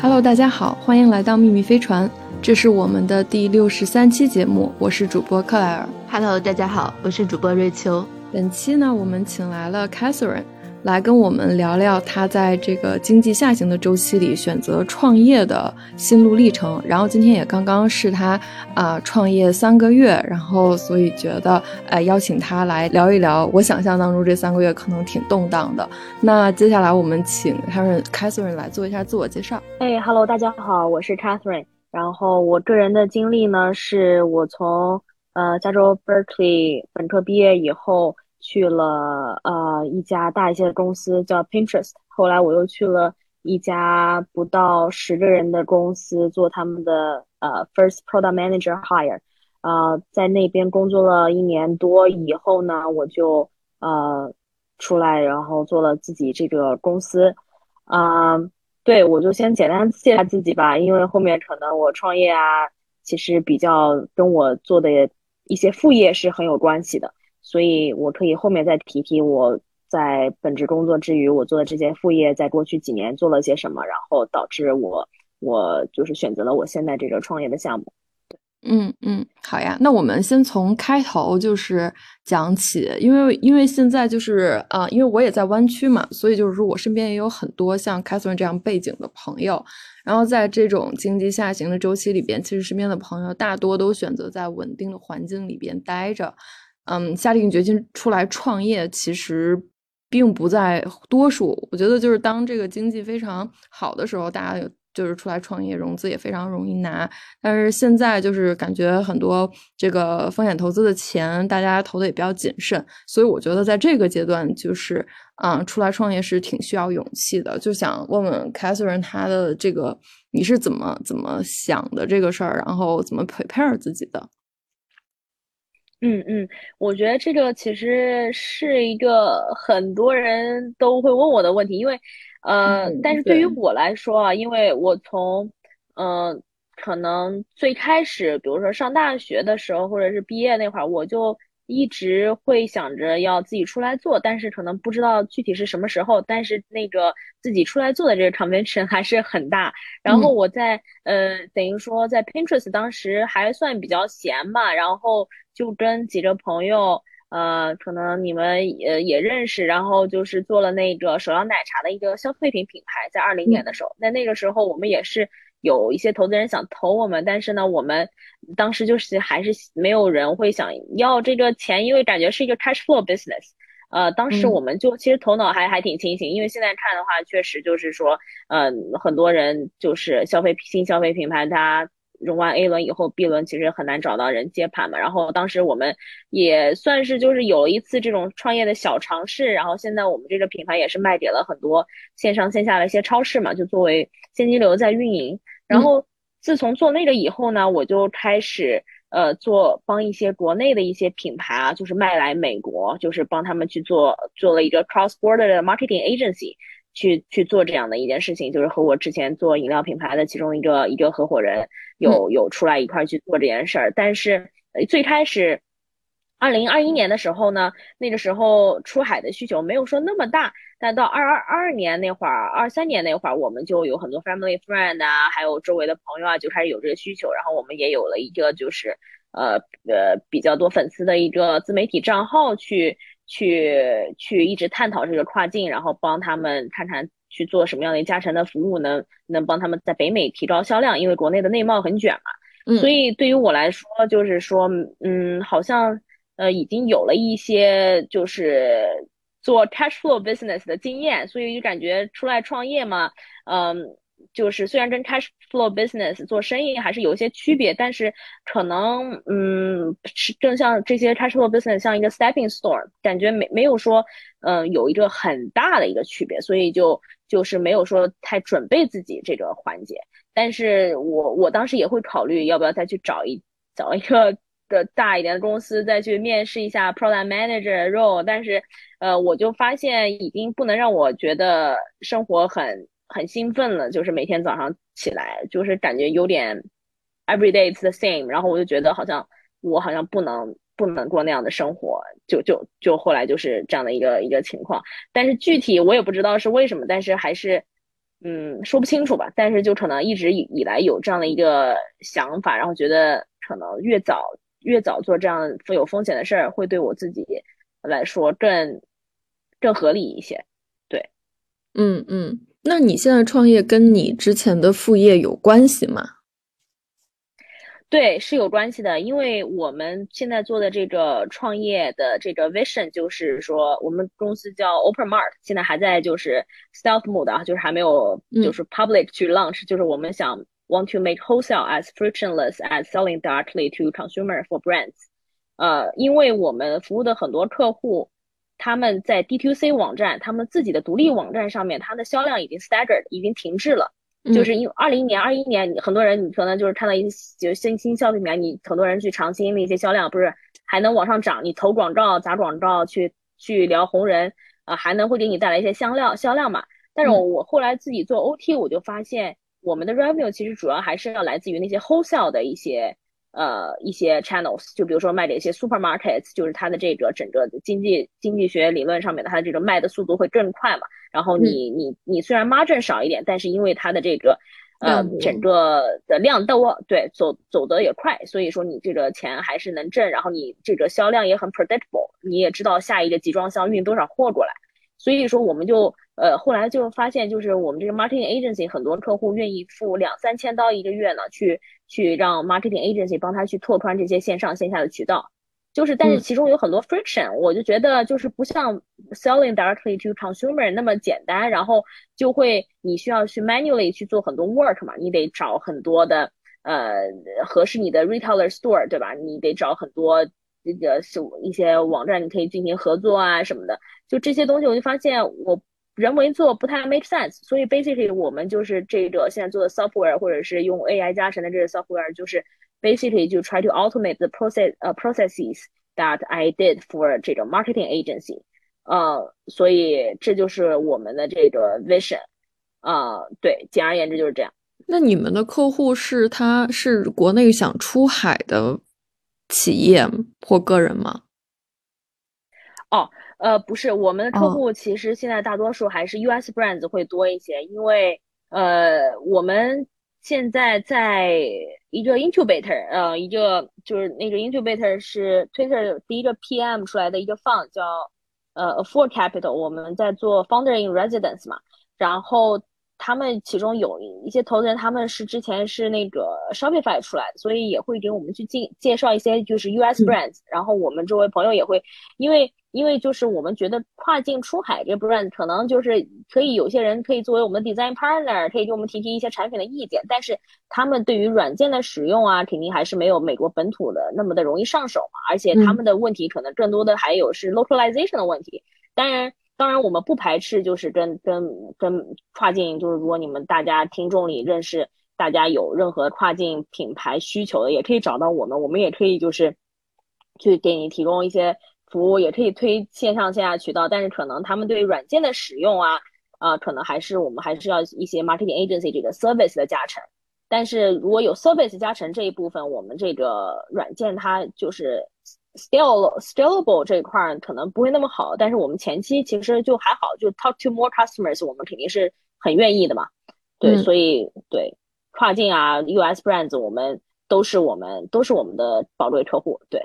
Hello，大家好，欢迎来到秘密飞船，这是我们的第六十三期节目，我是主播克莱尔。Hello，大家好，我是主播瑞秋。本期呢，我们请来了 Catherine。来跟我们聊聊他在这个经济下行的周期里选择创业的心路历程。然后今天也刚刚是他啊创业三个月，然后所以觉得哎邀请他来聊一聊。我想象当中这三个月可能挺动荡的。那接下来我们请 Catherine Catherine 来做一下自我介绍。哎，Hello，大家好，我是 Catherine。然后我个人的经历呢，是我从呃加州 Berkeley 本科毕业以后。去了呃一家大一些的公司叫 Pinterest，后来我又去了一家不到十个人的公司做他们的呃 First Product Manager Hire，呃在那边工作了一年多以后呢，我就呃出来然后做了自己这个公司，啊对我就先简单介绍自己吧，因为后面可能我创业啊，其实比较跟我做的一些副业是很有关系的。所以，我可以后面再提提我在本职工作之余，我做的这些副业，在过去几年做了些什么，然后导致我，我就是选择了我现在这个创业的项目。嗯嗯，好呀，那我们先从开头就是讲起，因为因为现在就是啊，因为我也在湾区嘛，所以就是说我身边也有很多像 Catherine 这样背景的朋友，然后在这种经济下行的周期里边，其实身边的朋友大多都选择在稳定的环境里边待着。嗯，下定决心出来创业，其实并不在多数。我觉得就是当这个经济非常好的时候，大家就是出来创业，融资也非常容易拿。但是现在就是感觉很多这个风险投资的钱，大家投的也比较谨慎。所以我觉得在这个阶段，就是嗯，出来创业是挺需要勇气的。就想问问 Catherine，她的这个你是怎么怎么想的这个事儿，然后怎么 prepare 自己的？嗯嗯，我觉得这个其实是一个很多人都会问我的问题，因为，呃，但是对于我来说啊，因为我从，嗯，可能最开始，比如说上大学的时候，或者是毕业那会儿，我就。一直会想着要自己出来做，但是可能不知道具体是什么时候。但是那个自己出来做的这个 convention 还是很大。然后我在呃，等于说在 Pinterest 当时还算比较闲吧，然后就跟几个朋友，呃，可能你们也也认识，然后就是做了那个手摇奶茶的一个消费品品牌，在二零年的时候。那那个时候我们也是。有一些投资人想投我们，但是呢，我们当时就是还是没有人会想要这个钱，因为感觉是一个 cash flow business。呃，当时我们就其实头脑还还挺清醒，因为现在看的话，确实就是说，嗯，很多人就是消费新消费品牌，它融完 A 轮以后，B 轮其实很难找到人接盘嘛。然后当时我们也算是就是有一次这种创业的小尝试，然后现在我们这个品牌也是卖给了很多线上线下的一些超市嘛，就作为现金流在运营。然后自从做那个以后呢，我就开始呃做帮一些国内的一些品牌啊，就是卖来美国，就是帮他们去做做了一个 cross border 的 marketing agency，去去做这样的一件事情，就是和我之前做饮料品牌的其中一个一个合伙人有有出来一块去做这件事儿。但是最开始二零二一年的时候呢，那个时候出海的需求没有说那么大。但到二二二二年那会儿，二三年那会儿，我们就有很多 family friend 啊，还有周围的朋友啊，就开始有这个需求。然后我们也有了一个就是，呃呃比较多粉丝的一个自媒体账号，去去去一直探讨这个跨境，然后帮他们看看去做什么样的加成的服务，能能帮他们在北美提高销量。因为国内的内贸很卷嘛，所以对于我来说，就是说，嗯，好像呃已经有了一些就是。做 cash flow business 的经验，所以就感觉出来创业嘛，嗯，就是虽然跟 cash flow business 做生意还是有一些区别，但是可能嗯是更像这些 cash flow business 像一个 stepping stone，感觉没没有说嗯有一个很大的一个区别，所以就就是没有说太准备自己这个环节。但是我我当时也会考虑要不要再去找一找一个。的大一点的公司再去面试一下 product manager role，但是，呃，我就发现已经不能让我觉得生活很很兴奋了，就是每天早上起来就是感觉有点 every day is the same，然后我就觉得好像我好像不能不能过那样的生活，就就就后来就是这样的一个一个情况，但是具体我也不知道是为什么，但是还是嗯，说不清楚吧。但是就可能一直以以来有这样的一个想法，然后觉得可能越早越早做这样富有风险的事儿，会对我自己来说更更合理一些。对，嗯嗯。那你现在创业跟你之前的副业有关系吗？对，是有关系的，因为我们现在做的这个创业的这个 vision 就是说，我们公司叫 Open Mart，现在还在就是 stealth mode 啊，就是还没有就是 public 去 launch，就是我们想 want to make wholesale as frictionless as selling directly to consumer for brands。呃，因为我们服务的很多客户。他们在 D2C 网站，他们自己的独立网站上面，它的销量已经 staggered，已经停滞了。就是因为二零年、二一年，很多人你可能就是看到一些就新新消费品你很多人去尝新的一些销量，不是还能往上涨？你投广告、砸广告去去聊红人啊，还能会给你带来一些销量销量嘛？但是我我后来自己做 OT，我就发现我们的 revenue 其实主要还是要来自于那些 wholesale 的一些。呃，一些 channels，就比如说卖的一些 supermarkets，就是它的这个整个经济经济学理论上面的，它的这个卖的速度会更快嘛。然后你你你虽然 margin 少一点，但是因为它的这个呃整个的量多，对走走得也快，所以说你这个钱还是能挣。然后你这个销量也很 predictable，你也知道下一个集装箱运多少货过来。所以说我们就呃后来就发现，就是我们这个 marketing agency 很多客户愿意付两三千刀一个月呢，去去让 marketing agency 帮他去拓宽这些线上线下的渠道。就是但是其中有很多 friction，我就觉得就是不像 selling directly to consumer 那么简单，然后就会你需要去 manually 去做很多 work 嘛，你得找很多的呃合适你的 retailer store 对吧？你得找很多。这个是一些网站，你可以进行合作啊什么的，就这些东西，我就发现我人为做不太 make sense，所以 basically 我们就是这个现在做的 software，或者是用 AI 加成的这个 software，就是 basically 就 try to automate the process 呃 processes that I did for 这个 marketing agency，呃，所以这就是我们的这个 vision，啊，对，简而言之就是这样。那你们的客户是他是国内想出海的？企业或个人吗？哦，呃，不是，我们的客户其实现在大多数还是 US brands 会多一些，因为呃，我们现在在一个 incubator，呃，一个就是那个 incubator 是 Twitter 第一个 PM 出来的一个 fund 叫呃 Afford Capital，我们在做 Founder in Residence 嘛，然后。他们其中有一些投资人，他们是之前是那个 Shopify 出来的，所以也会给我们去介介绍一些就是 US brands。然后我们周围朋友也会，因为因为就是我们觉得跨境出海这 brand 可能就是可以有些人可以作为我们的 design partner，可以给我们提提一些产品的意见。但是他们对于软件的使用啊，肯定还是没有美国本土的那么的容易上手嘛。而且他们的问题可能更多的还有是 localization 的问题。当然。当然，我们不排斥，就是跟跟跟跨境，就是如果你们大家听众里认识，大家有任何跨境品牌需求的，也可以找到我们，我们也可以就是去给你提供一些服务，也可以推线上线下渠道。但是可能他们对软件的使用啊，啊，可能还是我们还是要一些 marketing agency 这个 service 的加成。但是如果有 service 加成这一部分，我们这个软件它就是。scale scalable 这一块可能不会那么好，但是我们前期其实就还好，就 talk to more customers，我们肯定是很愿意的嘛。对，所以对跨境啊，US brands，我们都是我们都是我们的宝贵客户。对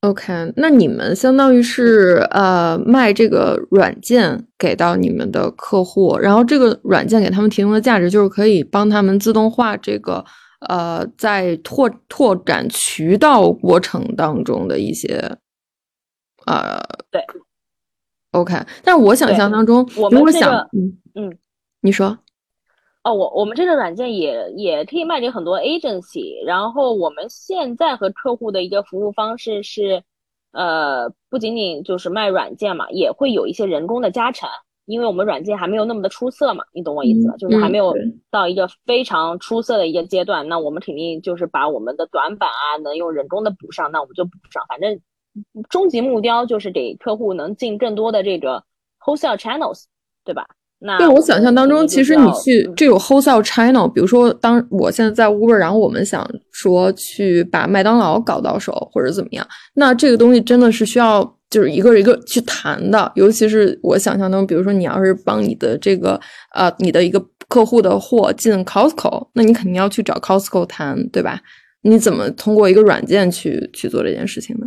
，OK，那你们相当于是呃卖这个软件给到你们的客户，然后这个软件给他们提供的价值就是可以帮他们自动化这个。呃，在拓拓展渠道过程当中的一些，呃，对，OK。但是我想象当中，我们这个，嗯嗯，你说，哦，我我们这个软件也也可以卖给很多 agency。然后我们现在和客户的一个服务方式是，呃，不仅仅就是卖软件嘛，也会有一些人工的加成。因为我们软件还没有那么的出色嘛，你懂我意思吧？就是还没有到一个非常出色的一个阶段，那我们肯定就是把我们的短板啊，能用人工的补上，那我们就补上。反正终极目标就是给客户能进更多的这个 wholesale channels，对吧？那对我想象当中，其实你去这有 wholesale channel，比如说当我现在在 Uber，然后我们想说去把麦当劳搞到手或者怎么样，那这个东西真的是需要。就是一个一个去谈的，尤其是我想象中，比如说你要是帮你的这个呃，你的一个客户的货进 Costco，那你肯定要去找 Costco 谈，对吧？你怎么通过一个软件去去做这件事情呢？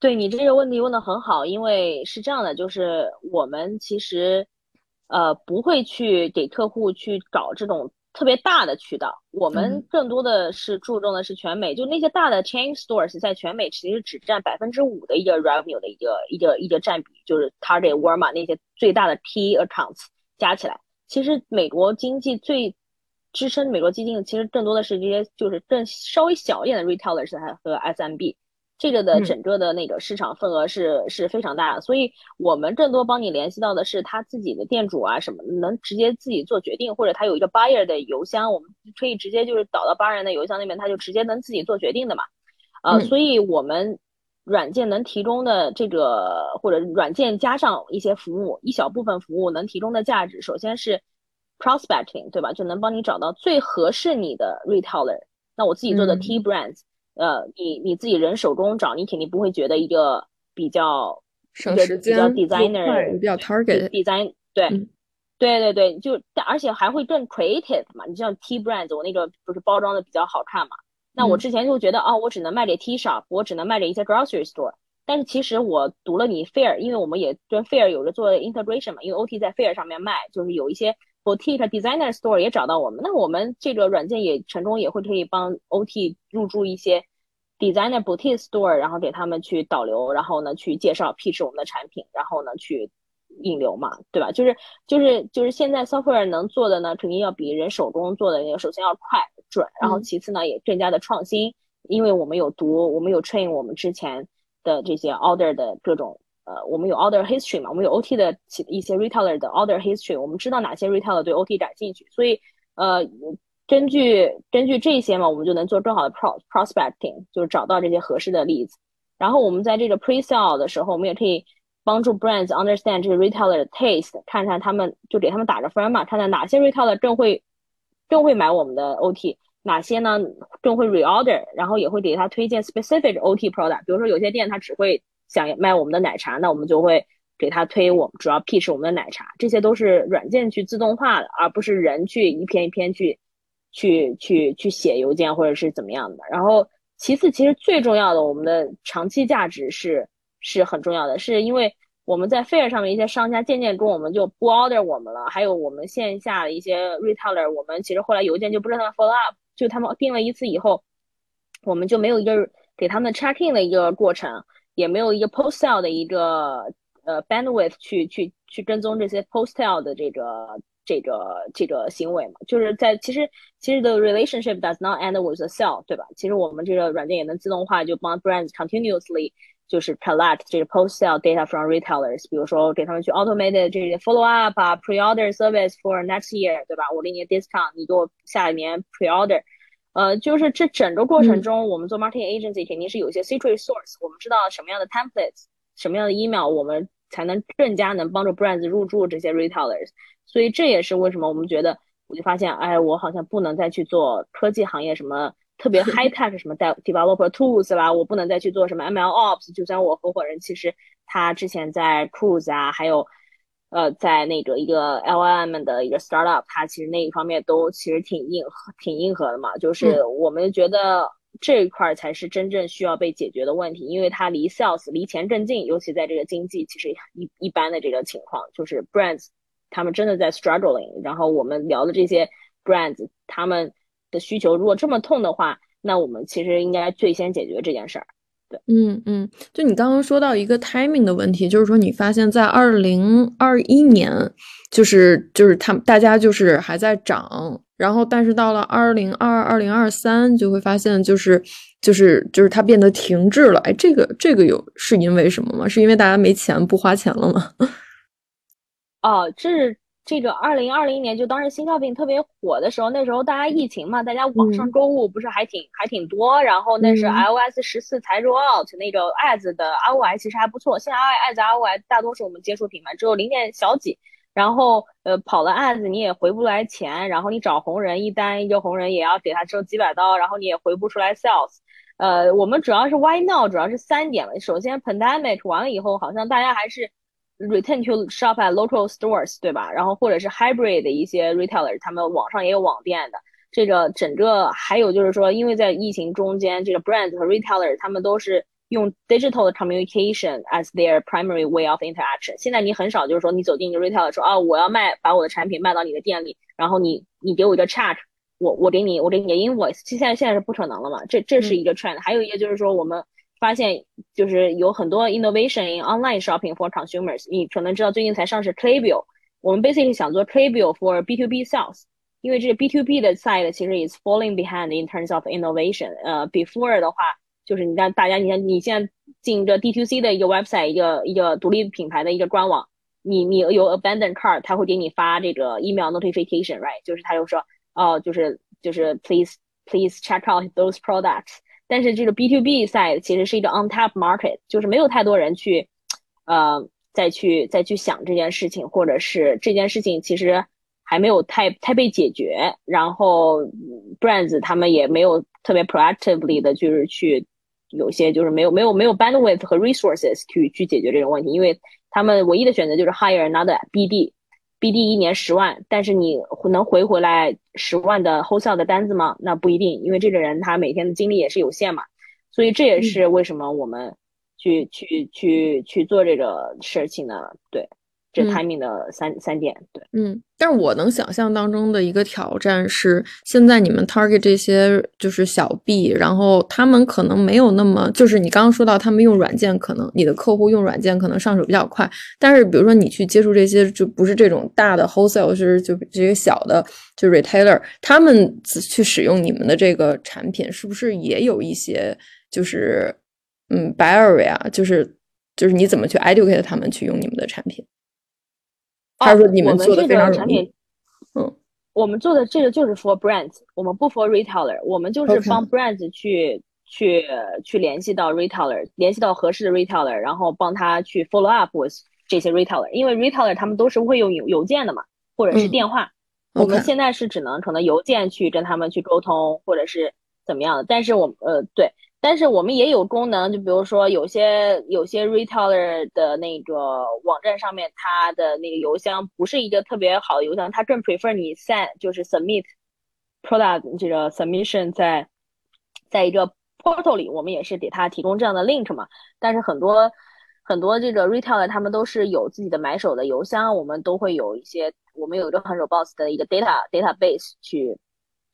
对你这个问题问的很好，因为是这样的，就是我们其实呃不会去给客户去找这种特别大的渠道，我们更多的是注重的是全美，就那些大的 chain stores 在全美其实只占百分之五的一个 revenue 的一个一个一个占比，就是 Target、Walmart 那些最大的 P accounts 加起来，其实美国经济最支撑美国基金的，其实更多的是这些就是更稍微小一点的 retailers 和 SMB，这个的整个的那个市场份额是是非常大的，所以我们更多帮你联系到的是他自己的店主啊什么，能直接自己做决定，或者他有一个 buyer 的邮箱，我们可以直接就是导到 buyer 的邮箱那边，他就直接能自己做决定的嘛。啊，所以我们软件能提供的这个或者软件加上一些服务，一小部分服务能提供的价值，首先是。Prospecting 对吧？就能帮你找到最合适你的 retailer。那我自己做的 T brands，呃，你你自己人手工找，你肯定不会觉得一个比较省时间、比较 designer、比较 target design，对，对对对，就而且还会更 creative 嘛。你像 T brands，我那个不是包装的比较好看嘛？那我之前就觉得哦，我只能卖给 T shop，我只能卖给一些 grocery store。但是其实我读了你 Fair，因为我们也跟 Fair 有着做 integration 嘛，因为 OT 在 Fair 上面卖，就是有一些。Boutique Designer Store 也找到我们，那我们这个软件也成功也会可以帮 OT 入驻一些 Designer Boutique Store，然后给他们去导流，然后呢去介绍 pitch 我们的产品，然后呢去引流嘛，对吧？就是就是就是现在 Software 能做的呢，肯定要比人手工做的那个首先要快准，然后其次呢也更加的创新，因为我们有读，我们有 train 我们之前的这些 order 的各种。呃，我们有 order history 嘛，我们有 OT 的一些 retailer 的 order history，我们知道哪些 retailer 对 OT 感兴趣，所以呃，根据根据这些嘛，我们就能做更好的 pro prospecting，就是找到这些合适的例子。然后我们在这个 pre sale 的时候，我们也可以帮助 brands understand 这个 retailer 的 taste，看看他们就给他们打个分嘛，看看哪些 retailer 更会更会买我们的 OT，哪些呢更会 reorder，然后也会给他推荐 specific OT product，比如说有些店他只会。想卖我们的奶茶，那我们就会给他推我们主要 P 是我们的奶茶，这些都是软件去自动化的，而不是人去一篇一篇去去去去写邮件或者是怎么样的。然后其次，其实最重要的，我们的长期价值是是很重要的，是因为我们在 Fair 上面一些商家渐渐跟我们就不 order 我们了，还有我们线下的一些 retailer，我们其实后来邮件就不知道他们 follow up，就他们订了一次以后，我们就没有一个给他们 check in 的一个过程。也没有一个 post sale 的一个呃 bandwidth 去去去跟踪这些 post sale 的这个这个这个行为嘛，就是在其实其实的 relationship does not end with a sale，对吧？其实我们这个软件也能自动化，就帮 brands continuously 就是 collect 这个 post sale data from retailers，比如说给他们去 automated 这些 follow up 啊，pre order service for next year，对吧？我给你 discount，你给我下一年 pre order。 呃，就是这整个过程中，我们做 marketing agency 肯定是有一些 secret source，我们知道什么样的 templates，什么样的 email，我们才能更加能帮助 brands 入驻这些 retailers。所以这也是为什么我们觉得，我就发现，哎，我好像不能再去做科技行业什么特别 high tech 什么 developer tools 啦，我不能再去做什么 ML ops。就像我合伙人，其实他之前在 Cruise 啊，还有。呃，在那个一个 LLM 的一个 startup，它其实那一方面都其实挺硬、挺硬核的嘛。就是我们觉得这一块才是真正需要被解决的问题，因为它离 sales 离钱更近，尤其在这个经济其实一一般的这个情况，就是 brands 他们真的在 struggling。然后我们聊的这些 brands，他们的需求如果这么痛的话，那我们其实应该最先解决这件事儿。嗯嗯，就你刚刚说到一个 timing 的问题，就是说你发现，在二零二一年，就是就是他们大家就是还在涨，然后但是到了二零二二零二三，就会发现就是就是就是它变得停滞了。哎，这个这个有是因为什么吗？是因为大家没钱不花钱了吗？哦，这是。这个二零二零年就当时新消费特别火的时候，那时候大家疫情嘛，大家网上购物不是还挺还挺多，然后那是 iOS 十四才 roll out，那个 ads 的 ROI 其实还不错。现在 ads ROI 大多数我们接触品牌只有零点小几，然后呃跑了 ads 你也回不来钱，然后你找红人一单一个红人也要给他收几百刀，然后你也回不出来 sales。呃，我们主要是 why now 主要是三点了，首先 pandemic 完了以后，好像大家还是。Return to shop at local stores，对吧？然后或者是 hybrid 的一些 retailer，他们网上也有网店的。这个整个还有就是说，因为在疫情中间，这个 brand 和 retailer 他们都是用 digital communication as their primary way of interaction。现在你很少就是说你走进一个 retailer 说啊，我要卖把我的产品卖到你的店里，然后你你给我一个 check，我我给你我给你个 invoice，现在现在是不可能了嘛？这这是一个 trend。还有一个就是说我们发现就是有很多 innovation in online shopping for consumers。你可能知道最近才上市 Klaviyo，我们 basically 想做 Klaviyo for B to B sales。因为这个 B to B 的 side 其实 is falling behind in terms of innovation。呃，before 的话，就是你让大家，你看你现在进这 D to C 的一个 website，一个一个独立品牌的一个官网，你你有 abandoned cart，他会给你发这个 email notification，right？就是他就说，哦，就是就是 please please check out those products。 但是这个 B to B side 其实是一个 on top market，就是没有太多人去，呃，再去再去想这件事情，或者是这件事情其实。还没有太太被解决，然后 brands 他们也没有特别 proactively 的，就是去有些就是没有没有没有 bandwidth 和 resources 去去解决这种问题，因为他们唯一的选择就是 hire another BD BD，BD 一年十万，但是你能回回来十万的 wholesale 的单子吗？那不一定，因为这个人他每天的精力也是有限嘛，所以这也是为什么我们去去去去做这个事情呢？对。这 timing 的三三点，对，嗯，但是我能想象当中的一个挑战是，现在你们 target 这些就是小 B，然后他们可能没有那么，就是你刚刚说到他们用软件，可能你的客户用软件可能上手比较快，但是比如说你去接触这些就不是这种大的 wholesale，是就这些小的就 retailer，他们去使用你们的这个产品，是不是也有一些就是嗯 barrier，就是就是你怎么去 educate 他们去用你们的产品？他说：“你们做的非常产品，嗯，我们做的这个就是 for brands，我们不 for retailer，我们就是帮 brands 去去去联系到 retailer，联系到合适的 retailer，然后帮他去 follow up with 这些 retailer，因为 retailer 他们都是会用邮邮件的嘛，或者是电话，我们现在是只能可能邮件去跟他们去沟通，或者是怎么样的，但是我呃对。”但是我们也有功能，就比如说有些有些 retailer 的那个网站上面，它的那个邮箱不是一个特别好的邮箱，它更 prefer 你 send 就是 submit product 这个 submission 在在一个 portal 里，我们也是给他提供这样的 link 嘛。但是很多很多这个 retailer 他们都是有自己的买手的邮箱，我们都会有一些，我们有一个很 robust 的一个 data database 去。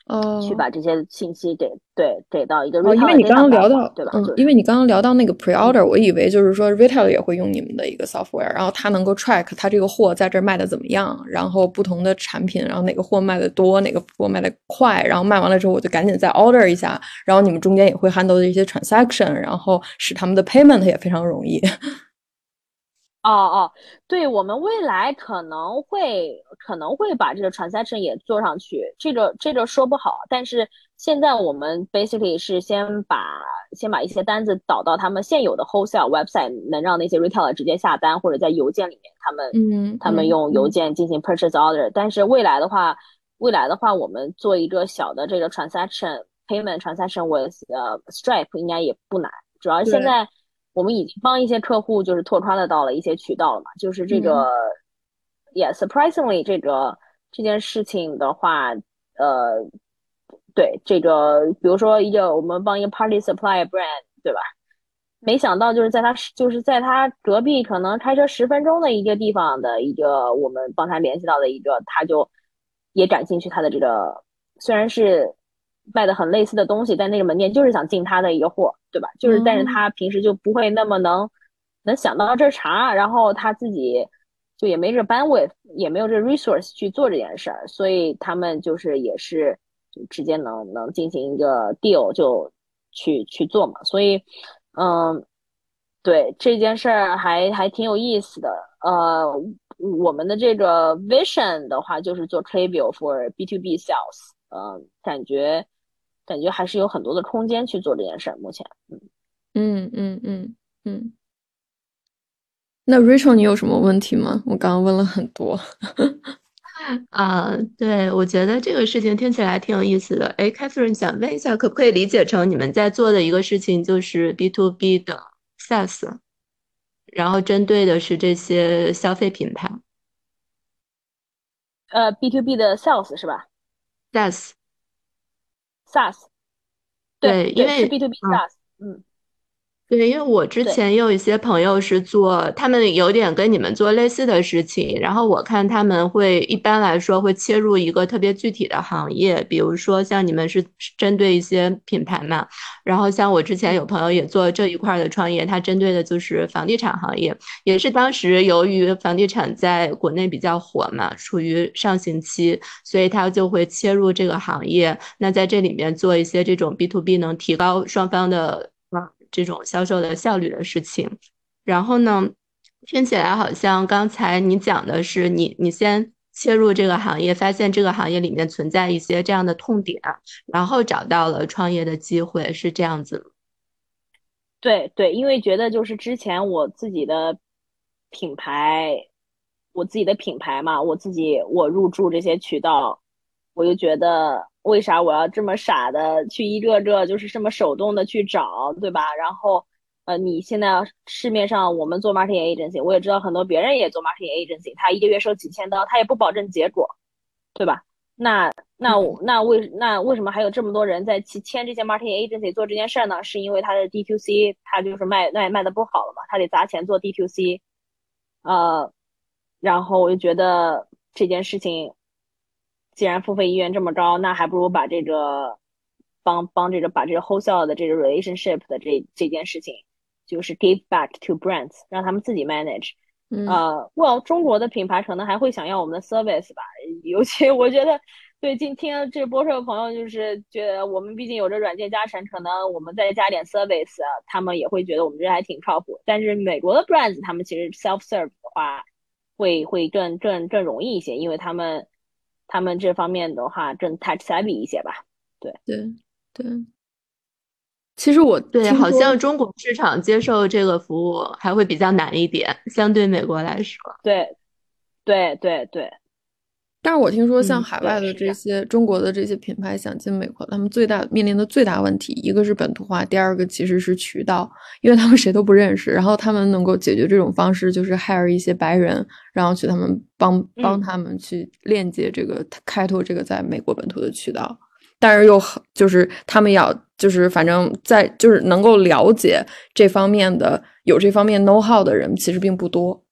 哦，去把这些信息给对给到一个哦，因为你刚刚聊到对吧？嗯，因为你刚刚聊到那个 pre-order，我以为就是说 retail 也会用你们的一个 software，然后它能够 track 它这个货在这儿卖的怎么样，然后不同的产品，然后哪个货卖的多，哪个货卖的快，然后卖完了之后我就赶紧再 order 一下，然后你们中间也会 handle 一些 transaction，然后使他们的 payment 也非常容易。哦哦，对我们未来可能会可能会把这个 transaction 也做上去，这个这个说不好。但是现在我们 basically 是先把先把一些单子导到他们现有的 wholesale website，能让那些 retailer 直接下单，或者在邮件里面他们嗯他们用邮件进行 purchase order。但是未来的话，未来的话我们做一个小的这个 transaction payment transaction with 呃 Stripe 应该也不难，主要现在。我们已经帮一些客户就是拓宽了到了一些渠道了嘛，就是这个，Yeah，surprisingly 这个这件事情的话，呃，对这个，比如说一个我们帮一个 Party Supply brand，对吧？没想到就是在他就是在他隔壁可能开车十分钟的一个地方的一个我们帮他联系到的一个，他就也感兴趣他的这个，虽然是。卖的很类似的东西，但那个门店就是想进他的一个货，对吧？就是，但是他平时就不会那么能能想到这茬，然后他自己就也没这 bandwidth，也没有这 resource 去做这件事儿，所以他们就是也是就直接能能进行一个 deal 就去去做嘛。所以，嗯，对这件事儿还还挺有意思的。呃，我们的这个 vision 的话，就是做 c l a v i o for B to B sales，嗯，感觉。感觉还是有很多的空间去做这件事儿。目前，嗯嗯嗯嗯嗯。那 Rachel，你有什么问题吗？我刚刚问了很多。啊，对，我觉得这个事情听起来挺有意思的。哎，Catherine，想问一下，可不可以理解成你们在做的一个事情就是 B to B 的 SaaS？然后针对的是这些消费品牌。呃，B to B 的 sales 是吧？SaaS，SaaS，对，因为是 B to B SaaS，嗯。对，因为我之前也有一些朋友是做，他们有点跟你们做类似的事情，然后我看他们会一般来说会切入一个特别具体的行业，比如说像你们是针对一些品牌嘛，然后像我之前有朋友也做这一块的创业，他针对的就是房地产行业，也是当时由于房地产在国内比较火嘛，处于上行期，所以他就会切入这个行业，那在这里面做一些这种 B to B 能提高双方的。这种销售的效率的事情，然后呢，听起来好像刚才你讲的是你你先切入这个行业，发现这个行业里面存在一些这样的痛点，然后找到了创业的机会，是这样子？对对，因为觉得就是之前我自己的品牌，我自己的品牌嘛，我自己我入驻这些渠道，我就觉得。为啥我要这么傻的去一个个就是这么手动的去找，对吧？然后，呃，你现在市面上我们做 marketing agency，我也知道很多别人也做 marketing agency，他一个月收几千刀，他也不保证结果，对吧？那那我那为那为什么还有这么多人在去签这些 marketing agency 做这件事呢？是因为他的 D to C 他就是卖卖卖的不好了嘛，他得砸钱做 D to C，呃，然后我就觉得这件事情。既然付费意愿这么高，那还不如把这个帮帮这个把这个 wholesale 的这个 relationship 的这这件事情，就是 give back to brands，让他们自己 manage。呃，well，中国的品牌可能还会想要我们的 service 吧，尤其我觉得对今听这播客的朋友，就是觉得我们毕竟有着软件加成，可能我们再加点 service，他们也会觉得我们这还挺靠谱。但是美国的 brands，他们其实 self serve 的话，会会更更更容易一些，因为他们。他们这方面的话更 touch savvy 一些吧，对对对。其实我对好像中国市场接受这个服务还会比较难一点，相对美国来说。对对对对。但是我听说，像海外的这些中国的这些品牌想进美国，他们最大面临的最大问题，一个是本土化，第二个其实是渠道，因为他们谁都不认识。然后他们能够解决这种方式，就是 hire 一些白人，然后去他们帮帮他们去链接这个开拓这个在美国本土的渠道。但是又很就是他们要就是反正在就是能够了解这方面的有这方面 know how 的人其实并不多。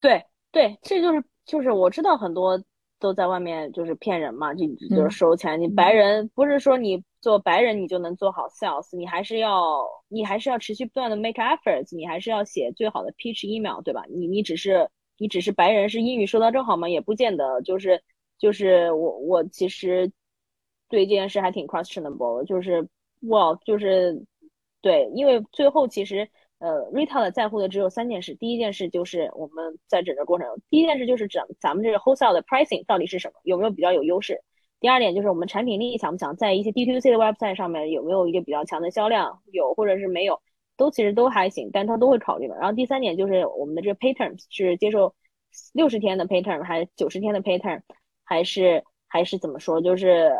对对，这就是。就是我知道很多都在外面就是骗人嘛，就就是收钱。你白人不是说你做白人你就能做好 sales，你还是要你还是要持续不断的 make efforts，你还是要写最好的 pitch email，对吧？你你只是你只是白人是英语说的正好吗？也不见得。就是就是我我其实对这件事还挺 questionable，就是哇就是对，因为最后其实。呃，retail 在乎的只有三件事。第一件事就是我们在整个过程，第一件事就是咱咱们这个 wholesale 的 pricing 到底是什么，有没有比较有优势。第二点就是我们产品力强不强，在一些 D to C 的 website 上面有没有一个比较强的销量，有或者是没有，都其实都还行，但他都会考虑嘛。然后第三点就是我们的这个 pay terms 是接受六十天的 pay term 还是九十天的 pay term，还是还是怎么说，就是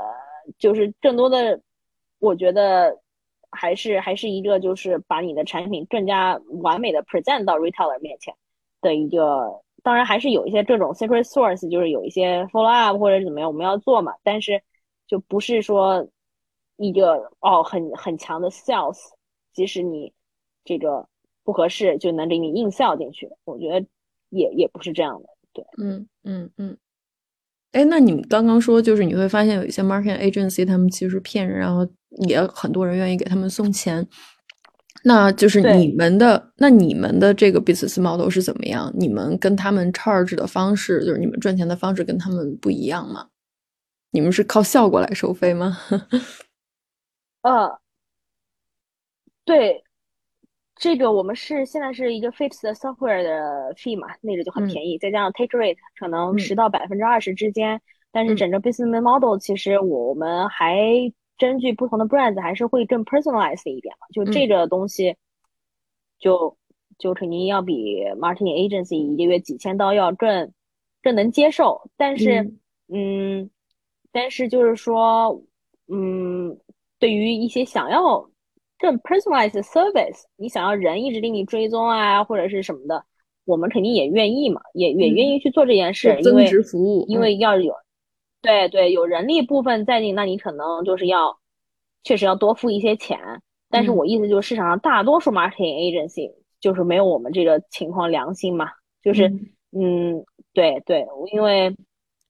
就是更多的，我觉得。还是还是一个，就是把你的产品更加完美的 present 到 retailer 面前的一个，当然还是有一些这种 secret source，就是有一些 follow up 或者怎么样，我们要做嘛。但是就不是说一个哦很很强的 sales，即使你这个不合适，就能给你硬 sell 进去。我觉得也也不是这样的，对，嗯嗯嗯。哎，那你刚刚说，就是你会发现有一些 marketing agency，他们其实骗人，然后也很多人愿意给他们送钱。那就是你们的，那你们的这个 business model 是怎么样？你们跟他们 charge 的方式，就是你们赚钱的方式跟他们不一样吗？你们是靠效果来收费吗？呃，对。这个我们是现在是一个 fixed 的 software 的 fee 嘛，那个就很便宜，再加上 take rate 可能十到百分之二十之间。但是整个 business model 其实我们还根据不同的 brands 还是会更 personalized 一点嘛。就这个东西，就就肯定要比 marketing agency 一个月几千刀要更更能接受。但是，嗯，但是就是说，嗯，对于一些想要更 personalized service，你想要人一直给你追踪啊，或者是什么的，我们肯定也愿意嘛，也也愿意去做这件事，因为服务，因为要有，对对，有人力部分在你，那你可能就是要确实要多付一些钱。但是我意思就是，市场上大多数 marketing agency 就是没有我们这个情况良心嘛，就是嗯，对对，因为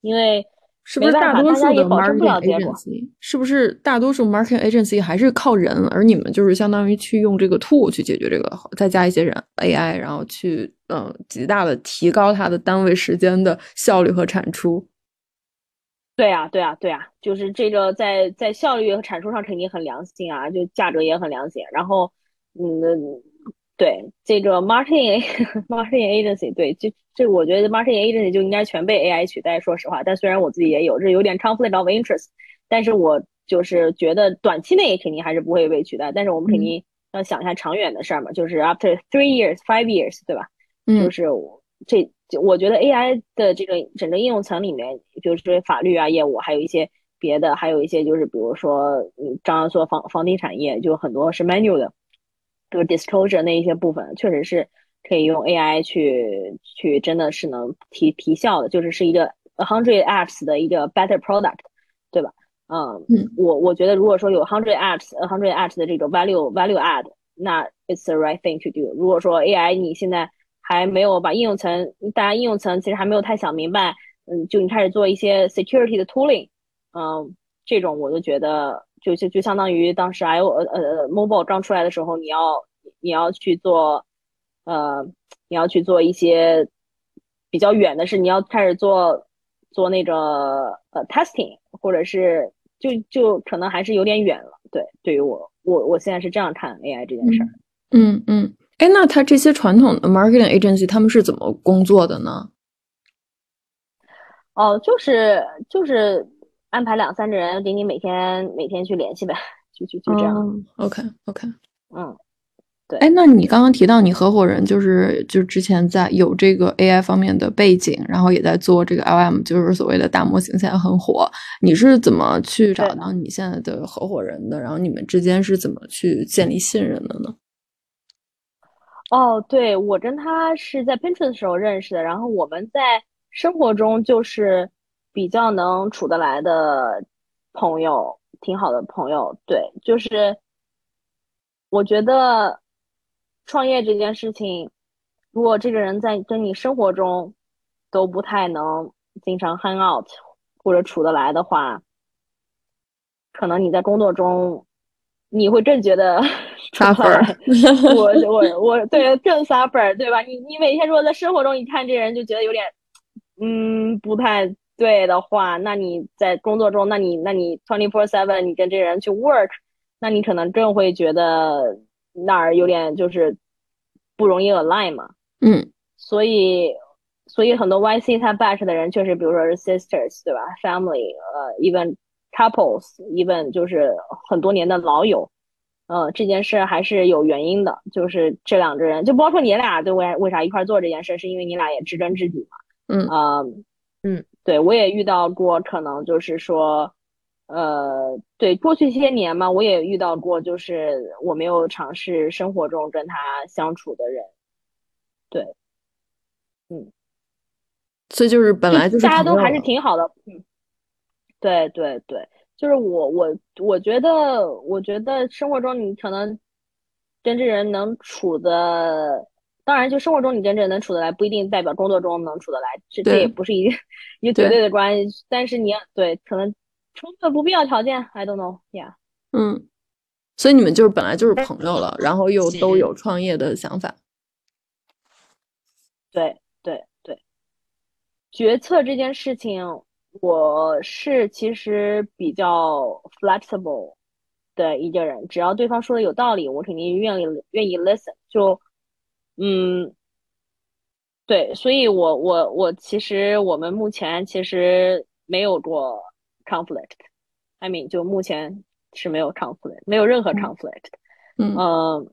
因为。是不是大多数的 marketing agency 是不是大多数 marketing agency 还是靠人，而你们就是相当于去用这个 tool 去解决这个，再加一些人 AI，然后去嗯极大的提高它的单位时间的效率和产出。对啊，对啊，对啊，就是这个在在效率和产出上肯定很良心啊，就价格也很良心。然后嗯。对这个 marketing marketing agency，对，就这我觉得 marketing agency 就应该全被 AI 取代。说实话，但虽然我自己也有，这有点 conflict of interest，但是我就是觉得短期内肯定还是不会被取代。但是我们肯定要想一下长远的事儿嘛，就是 after three years, five years，对吧？嗯，就是这，我觉得 AI 的这个整个应用层里面，就是法律啊、业务，还有一些别的，还有一些就是比如说，你，刚刚说房房地产业，就很多是 manual 的。就是 disclosure 那一些部分，确实是可以用 AI 去去，真的是能提提效的，就是是一个 a hundred apps 的一个 better product，对吧？嗯，我我觉得如果说有 hundred apps，a hundred apps 的这种 value value add，那 it's the right thing to do。如果说 AI 你现在还没有把应用层，大家应用层其实还没有太想明白，嗯，就你开始做一些 security 的 tooling，嗯，这种我就觉得。就就就相当于当时 i o 呃呃 mobile 刚出来的时候，你要你要去做，呃，你要去做一些比较远的事，你要开始做做那个呃 testing，或者是就就可能还是有点远了。对，对于我我我现在是这样看 AI 这件事儿。嗯嗯，哎，那他这些传统的 marketing agency 他们是怎么工作的呢？哦，就是就是。安排两三个人给你每天每天去联系呗，就就就这样。OK OK，嗯，对。哎，那你刚刚提到你合伙人就是就之前在有这个 AI 方面的背景，然后也在做这个 LM，就是所谓的大模型，现在很火。你是怎么去找到你现在的合伙人的？然后你们之间是怎么去建立信任的呢？哦，对我跟他是在 Pinterest 的时候认识的，然后我们在生活中就是。比较能处得来的朋友，挺好的朋友。对，就是我觉得创业这件事情，如果这个人在跟你生活中都不太能经常 hang out 或者处得来的话，可能你在工作中你会更觉得 suffer。我我我对更 suffer，对吧？你你每天如果在生活中一看这人，就觉得有点嗯不太。对的话，那你在工作中，那你那你 twenty four seven，你跟这人去 work，那你可能更会觉得那儿有点就是不容易 align 嘛。嗯，所以所以很多 YC 他 batch 的人确实，比如说是 sisters，对吧？family，呃，even couples，even 就是很多年的老友，呃，这件事还是有原因的，就是这两个人，就包括你俩，对为为啥一块做这件事，是因为你俩也知根知底嘛。嗯啊。嗯，对我也遇到过，可能就是说，呃，对，过去些年嘛，我也遇到过，就是我没有尝试生活中跟他相处的人，对，嗯，所以就是本来就是大家都还是挺好的，嗯，对对对，就是我我我觉得，我觉得生活中你可能跟这人能处的。当然，就生活中你跟这人能处得来，不一定代表工作中能处得来，这这也不是一 一个绝对的关系。但是你要对，可能充分不必要条件，I don't know，yeah。嗯，所以你们就是本来就是朋友了，然后又都有创业的想法。对对对，决策这件事情，我是其实比较 flexible 的一个人，只要对方说的有道理，我肯定愿意愿意 listen。就嗯，对，所以我我我其实我们目前其实没有过 conflict，I mean 就目前是没有 conflict，没有任何 conflict，嗯，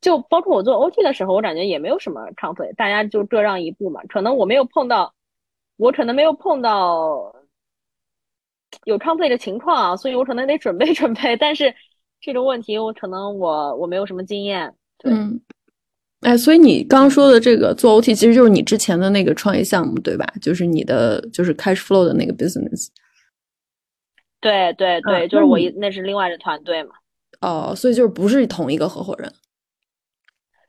就包括我做 OT 的时候，我感觉也没有什么 conflict，大家就各让一步嘛。可能我没有碰到，我可能没有碰到有 conflict 的情况啊，所以我可能得准备 准备。但是这种问题，我可能我我没有什么经验。嗯，哎，所以你刚说的这个做 OT，其实就是你之前的那个创业项目，对吧？就是你的就是 Cash Flow 的那个 business。对对对，就是我一那是另外的团队嘛。哦，所以就是不是同一个合伙人。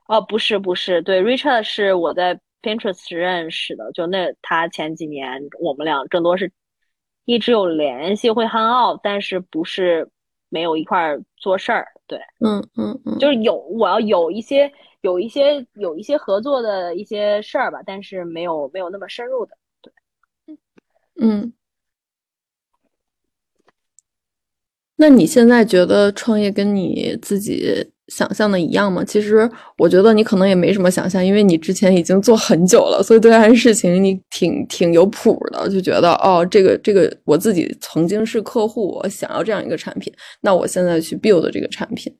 哦，不是不是，对，Richard 是我在 Pinterest 认识的，就那他前几年我们俩更多是一直有联系，会 hang out，但是不是没有一块儿做事儿。对，嗯嗯嗯，就是有我要有一些有一些有一些合作的一些事儿吧，但是没有没有那么深入的。对，嗯。那你现在觉得创业跟你自己想象的一样吗？其实我觉得你可能也没什么想象，因为你之前已经做很久了，所以对这件事情你挺挺有谱的，就觉得哦，这个这个我自己曾经是客户，我想要这样一个产品，那我现在去 build 这个产品，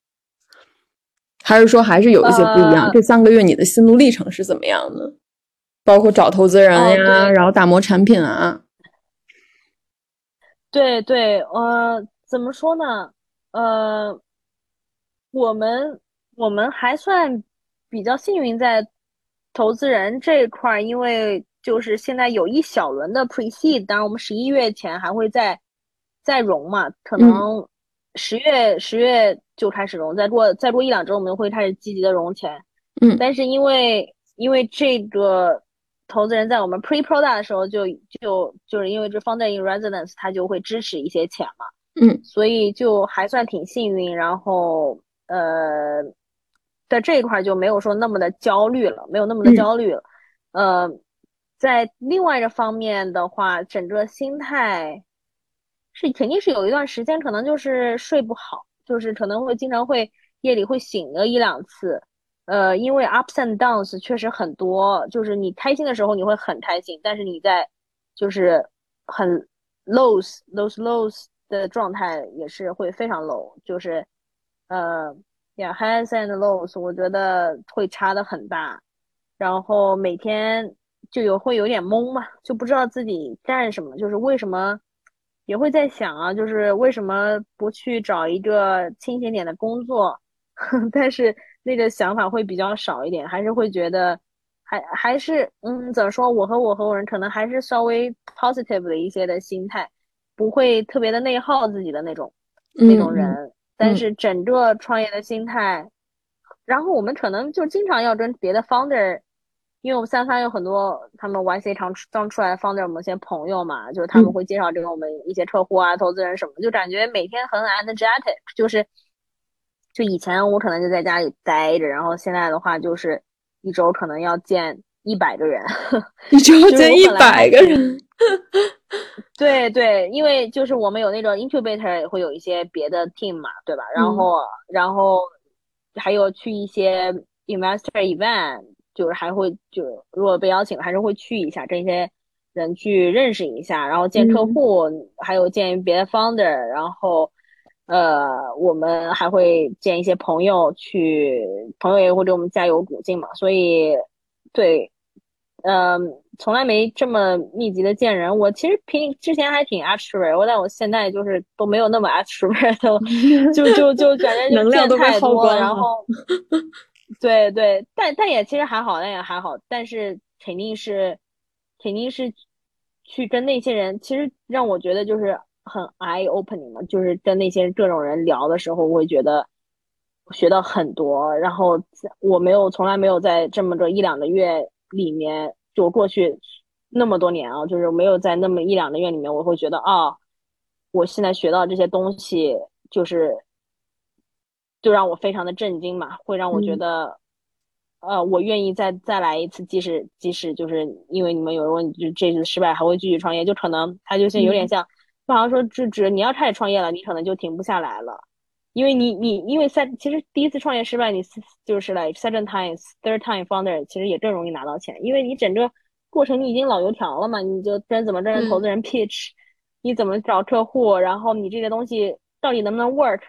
还是说还是有一些不一样？这三个月你的心路历程是怎么样的？包括找投资人呀，然后打磨产品啊？对对，呃。怎么说呢？呃，我们我们还算比较幸运，在投资人这一块儿，因为就是现在有一小轮的 pre seed，当然我们十一月前还会再再融嘛，可能十月十月就开始融，再过再过一两周我们会开始积极的融钱。嗯，但是因为因为这个投资人在我们 pre product 的时候就就就是因为这 founder in residence，他就会支持一些钱嘛。嗯，所以就还算挺幸运，然后呃，在这一块就没有说那么的焦虑了，没有那么的焦虑了。呃，在另外一个方面的话，整个心态是肯定是有一段时间可能就是睡不好，就是可能会经常会夜里会醒个一两次。呃，因为 ups and downs 确实很多，就是你开心的时候你会很开心，但是你在就是很 lows those lows。的状态也是会非常 low，就是，呃，yeah，highs and lows，我觉得会差的很大，然后每天就有会有点懵嘛，就不知道自己干什么，就是为什么，也会在想啊，就是为什么不去找一个清闲点的工作，但是那个想法会比较少一点，还是会觉得，还还是嗯，怎么说，我和我合伙人可能还是稍微 positive 的一些的心态。不会特别的内耗自己的那种那种人，但。是整个创业的心态，然后我们可能就经常要跟别的 founder，因为我们三方有很多他们 YC 常刚出来的 founder，我们一些朋友嘛，就是他们会介绍这个我们一些客户啊、投资人什么，就感觉每天很 energetic，就是就以前我可能就在家里待着，然后现在的话就是一周可能要见一百个人，一周 见一百个人。对对，因为就是我们有那种 incubator，也会有一些别的 team 嘛，对吧？然后然后还有去一些 investor event，就是还会就如果被邀请了，还是会去一下，这些人去认识一下，然后见客户，还有见别的 founder，然后呃，我们还会见一些朋友，去朋友也会给我们加油鼓劲嘛，所以对。嗯，从来没这么密集的见人。我其实平之前还挺 extrovert，但我现在就是都没有那么 extrovert，就就就感觉能量都太多。然后，对对，但但也其实还好，但也还好。但是肯定是肯定是去跟那些人，其实让我觉得就是很 eye opening 嘛，就是跟那些各种人聊的时候，我会觉得学到很多。然后我没有从来没有在这么个一两个月。里面就过去那么多年啊，就是没有在那么一两个月里面，我会觉得啊，我现在学到这些东西，就是就让我非常的震惊嘛，会让我觉得，呃，我愿意再再来一次，即使即使就是因为你们有人问，就这次失败还会继续创业，就可能他就是有点像，就好像说，就只你要开始创业了，你可能就停不下来了。因为你你因为三其实第一次创业失败，你就是来 second time third time founder，其实也更容易拿到钱，因为你整个过程你已经老油条了嘛，你就跟怎么跟投资人 pitch，你怎么找客户，然后你这些东西到底能不能 work，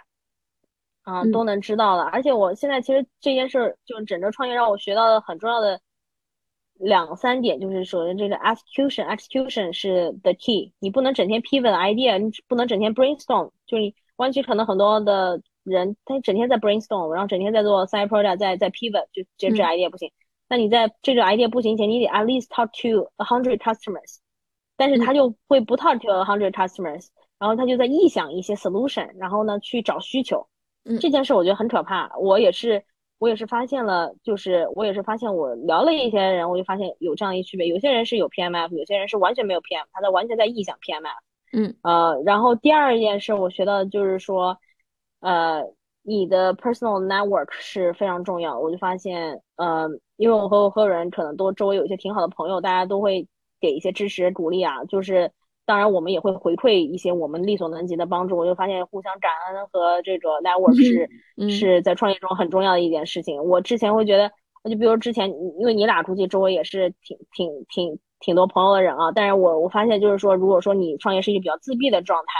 啊都能知道了。而且我现在其实这件事就是整个创业让我学到的很重要的两三点，就是首先这个 execution，execution 是 the key，你不能整天 pivot idea，你不能整天 brainstorm，就是你。湾区可能很多的人他整天在 brainstorm，然后整天在做 side project，在在 pivot，就这这 idea 不行。那你在这个 idea 不行前，你得 at least talk to a hundred customers，但是他就会不 talk to a hundred customers，然后他就在臆想一些 solution，然后呢去找需求。这件事我觉得很可怕。我也是，我也是发现了，就是我也是发现，我聊了一些人，我就发现有这样一区别。有些人是有 PMF，有些人是完全没有 PM，他在完全在臆想 PMF。嗯，呃，然后第二件事我学到的就是说，呃，你的 personal network 是非常重要。我就发现，呃，因为我和我合伙人可能都周围有一些挺好的朋友，大家都会给一些支持鼓励啊，就是。当然，我们也会回馈一些我们力所能及的帮助。我就发现，互相感恩和这个 network 是是在创业中很重要的一件事情。我之前会觉得，就比如之前，因为你俩估计周围也是挺挺挺挺多朋友的人啊。但是我我发现，就是说，如果说你创业是一个比较自闭的状态，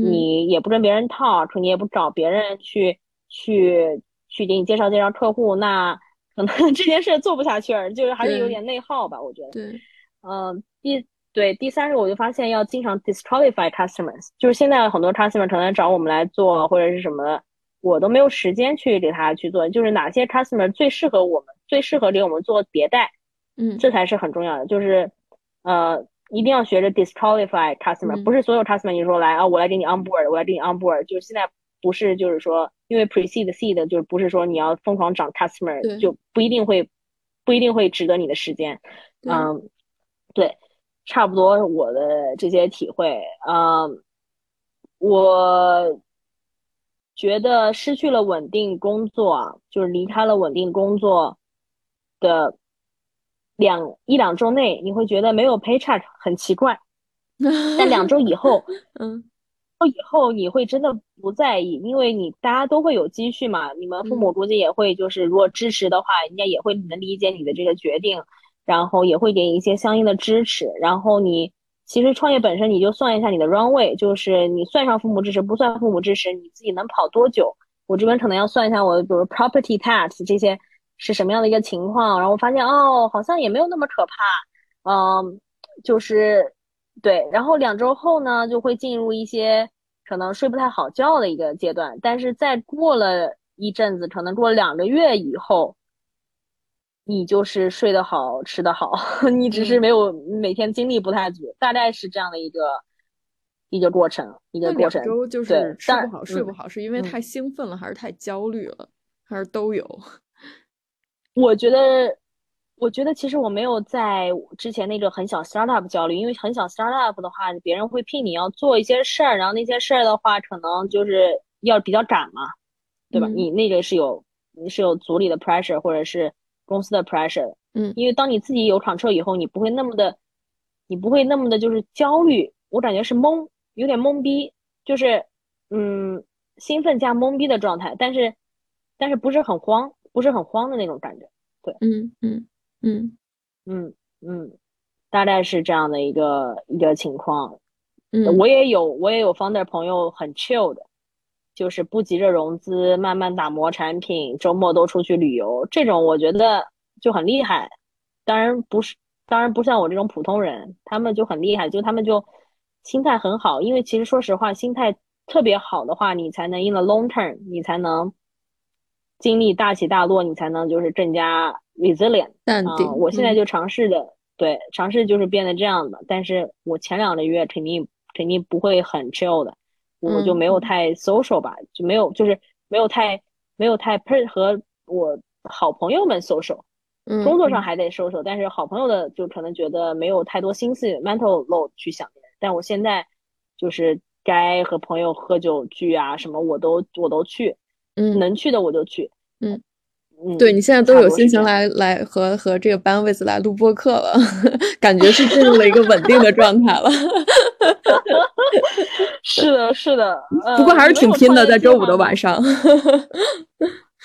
你也不跟别人 talk，你也不找别人去去去给你介绍介绍客户，那可能 这件事做不下去，就是还是有点内耗吧。我觉得，对，嗯，第。对，第三个我就发现要经常 disqualify customers，就是现在很多 customer 可能找我们来做或者是什么，我都没有时间去给他去做。就是哪些 customer 最适合我们，最适合给我们做迭代，嗯，这才是很重要的。就是呃，一定要学着 disqualify customer，不是所有 customer 你说来啊，我来给你 on board，我来给你 on board，就是现在不是就是说，因为 precede seed 就是不是说你要疯狂涨 customer，就不一定会不一定会值得你的时间，嗯，对。差不多我的这些体会，嗯，我觉得失去了稳定工作，就是离开了稳定工作的两一两周内，你会觉得没有 paycheck 很奇怪，但两周以后，嗯，以后你会真的不在意，因为你大家都会有积蓄嘛，你们父母估计也会，就是如果支持的话，人家也会能理解你的这个决定。然后也会给一些相应的支持。然后你其实创业本身，你就算一下你的 runway，就是你算上父母支持，不算父母支持，你自己能跑多久？我这边可能要算一下我，比如 property tax 这些是什么样的一个情况。然后发现哦，好像也没有那么可怕。嗯，就是对。然后两周后呢，就会进入一些可能睡不太好觉的一个阶段。但是再过了一阵子，可能过了两个月以后。你就是睡得好，吃得好，你只是没有每天精力不太足，大概是这样的一个一个过程，一个过程。周就是吃不好睡不好，是因为太兴奋了，还是太焦虑了，还是都有？我觉得，我觉得其实我没有在之前那个很小 startup 焦虑，因为很小 startup 的话，别人会聘你要做一些事儿，然后那些事儿的话，可能就是要比较赶嘛，对吧？你那个是有你是有组里的 pressure，或者是。公司的 pressure，嗯，因为当你自己有厂车以后，你不会那么的，你不会那么的，就是焦虑。我感觉是懵，有点懵逼，就是嗯，兴奋加懵逼的状态，但是但是不是很慌，不是很慌的那种感觉。对，嗯嗯嗯嗯嗯，大概是这样的一个一个情况。嗯，我也有我也有 founder 朋友很 chill 的。就是不急着融资，慢慢打磨产品，周末都出去旅游，这种我觉得就很厉害。当然不是，当然不像我这种普通人，他们就很厉害，就他们就心态很好。因为其实说实话，心态特别好的话，你才能 in the long term，你才能经历大起大落，你才能就是更加 resilient。淡定。我现在就尝试的，对，尝试就是变得这样的。但是我前两个月肯定肯定不会很 chill 的。我就没有太 social 吧，就没有，就是没有太没有太配合我好朋友们 social，工作上还得 social，但是好朋友的就可能觉得没有太多心思 mental load 去想。但我现在就是该和朋友喝酒聚啊什么，我都我都去，嗯，能去的我就去，嗯嗯，对你现在都有心情来来和和这个班位子来录播课了，感觉是进入了一个稳定的状态了。是的，是的，不过还是挺拼的，在周五的晚上。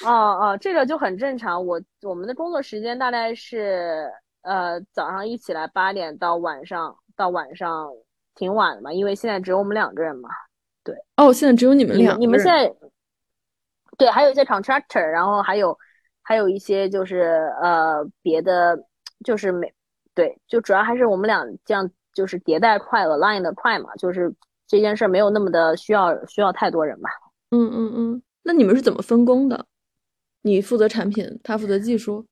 哦哦，这个就很正常。我我们的工作时间大概是呃早上一起来八点到晚上到晚上挺晚的嘛，因为现在只有我们两个人嘛。对，哦，现在只有你们两，你们现在对，还有一些 contractor，然后还有还有一些就是呃别的，就是没对，就主要还是我们俩这样。就是迭代快了，line 的快嘛，就是这件事没有那么的需要需要太多人吧。嗯嗯嗯那你们是怎么分工的？你负责产品，他负责技术。